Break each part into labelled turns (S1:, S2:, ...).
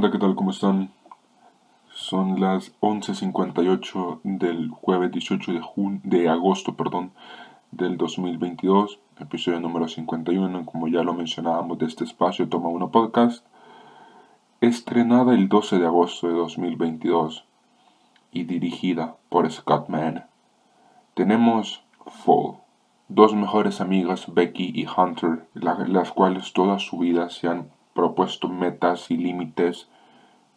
S1: Banda, ¿qué tal? ¿Cómo están? Son las 11.58 del jueves 18 de, de agosto perdón, del 2022, episodio número 51, como ya lo mencionábamos de este espacio, Toma Uno Podcast, estrenada el 12 de agosto de 2022 y dirigida por Scott Mann. Tenemos Fall, dos mejores amigas, Becky y Hunter, las cuales toda su vida se han propuesto metas y límites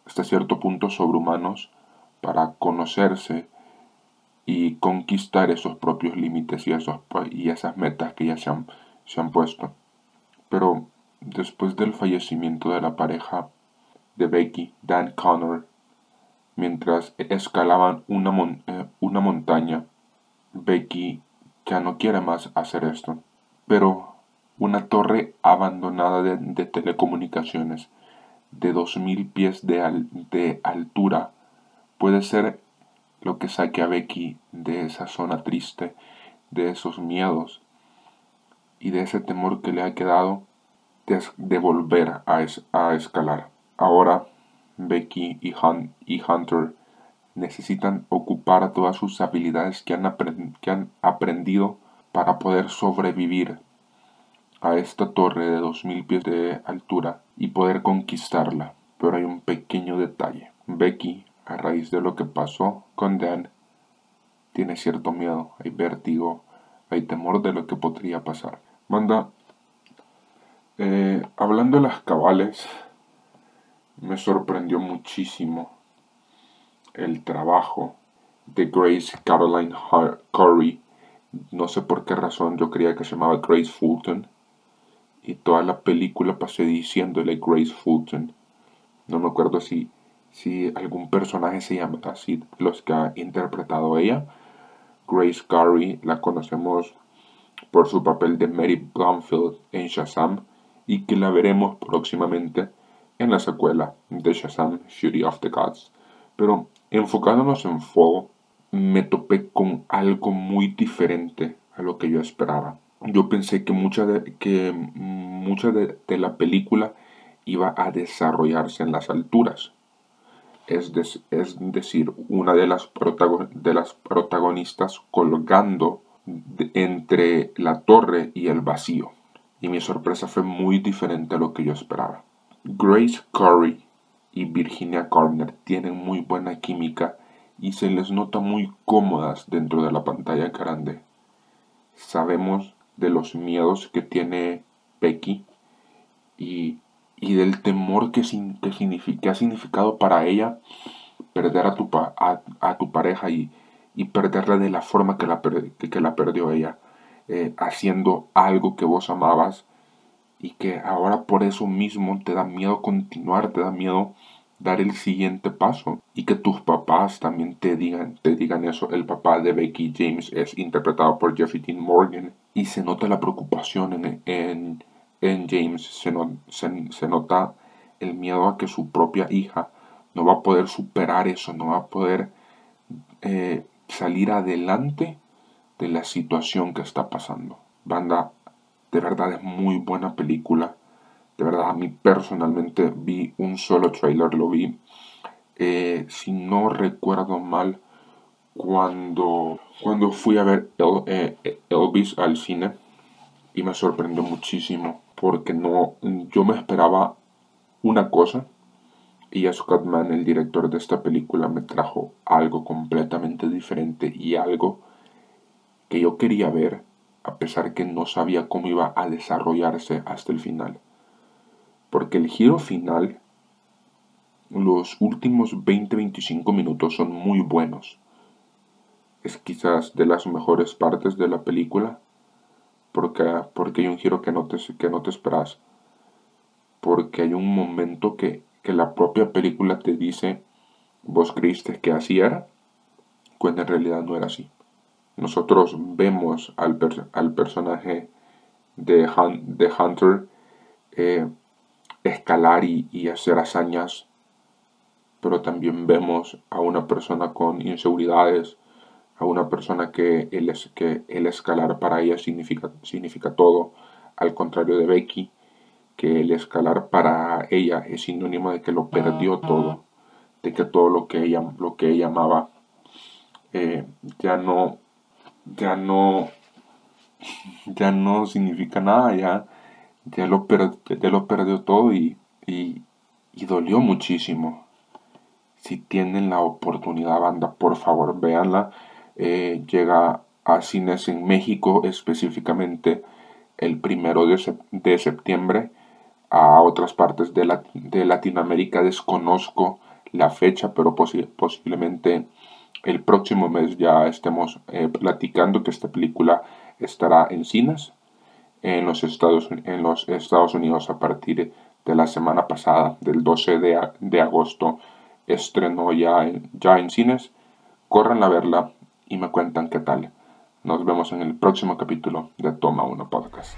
S1: hasta cierto punto sobrehumanos para conocerse y conquistar esos propios límites y, esas metas que ya se han, se han puesto. Pero después del fallecimiento de la pareja de Becky, Dan Connor, mientras escalaban una, eh, una montaña, Becky ya no quiere más hacer esto. Pero una torre abandonada de, telecomunicaciones de 2.000 pies de, de altura puede ser lo que saque a Becky de esa zona triste, de esos miedos y de ese temor que le ha quedado de, volver a, a, escalar. Ahora Becky y, y Hunter necesitan ocupar todas sus habilidades que han aprendido para poder sobrevivir a esta torre de 2000 pies de altura y poder conquistarla. Pero hay un pequeño detalle. Becky, a raíz de lo que pasó con Dan, tiene cierto miedo, hay vértigo, hay temor de lo que podría pasar. Manda, eh, hablando de las cabales, me sorprendió muchísimo el trabajo de Grace Caroline Curry. No sé por qué razón yo creía que se llamaba Grace Fulton. Y toda la película pasé diciéndole Grace Fulton. No me acuerdo si, si algún personaje se llama así, los que ha interpretado ella. Grace Curry la conocemos por su papel de Mary Blumfield en Shazam y que la veremos próximamente en la secuela de Shazam Fury of the Gods. Pero enfocándonos en Fall, me topé con algo muy diferente a lo que yo esperaba. Yo pensé que mucha de, que mucha de, la película iba a desarrollarse en las alturas. Es, es decir, una de las, de las protagonistas colgando entre la torre y el vacío. Y mi sorpresa fue muy diferente a lo que yo esperaba. Grace Curry y Virginia Corner tienen muy buena química y se les nota muy cómodas dentro de la pantalla grande. Sabemos de los miedos que tiene Becky y, del temor que, que, ha significado para ella perder a tu, a, tu pareja y, perderla de la forma que la, que, la perdió ella, eh, haciendo algo que vos amabas y que ahora por eso mismo te da miedo continuar, te da miedo dar el siguiente paso y que tus papás también te digan, te digan eso. El papá de Becky James es interpretado por Jeffrey Dean Morgan y se nota la preocupación en, en, en James, se, se, nota el miedo a que su propia hija no va a poder superar eso, no va a poder eh, salir adelante de la situación que está pasando. Banda de verdad es muy buena película. De verdad, a mí personalmente vi un solo trailer, lo vi, eh, si no recuerdo mal, cuando, cuando fui a ver eh, Elvis al cine y me sorprendió muchísimo porque no, yo me esperaba una cosa y Mann, el director de esta película, me trajo algo completamente diferente y algo que yo quería ver a pesar que no sabía cómo iba a desarrollarse hasta el final. Porque el giro final, los últimos 20-25 minutos son muy buenos. Es quizás de las mejores partes de la película, porque, porque hay un giro que no te, que no te esperas. Porque hay un momento que, que la propia película te dice, vos creíste que así era, cuando en realidad no era así nosotros vemos al, al personaje de, de Hunter eh, escalar y, hacer hazañas, pero también vemos a una persona con inseguridades, a una persona que el, que el escalar para ella significa, significa todo, al contrario de Becky, que el escalar para ella es sinónimo de que lo perdió todo, de que todo lo que ella, lo que ella amaba eh, ya no, ya no, ya no significa nada, ya, ya, lo, lo perdió todo y, y, dolió muchísimo. Si tienen la oportunidad, banda, por favor, véanla. Eh, llega a cines en México específicamente el primero de, de septiembre a otras partes de, la, de Latinoamérica. Desconozco la fecha pero posiblemente el próximo mes ya estemos eh, platicando que esta película estará en cines en los Estados, en los Estados Unidos a partir de la semana pasada del 12 de, de agosto estrenó ya ya en cines. Corran a verla y me cuentan qué tal nos vemos en el próximo capítulo de Toma 1 Podcast.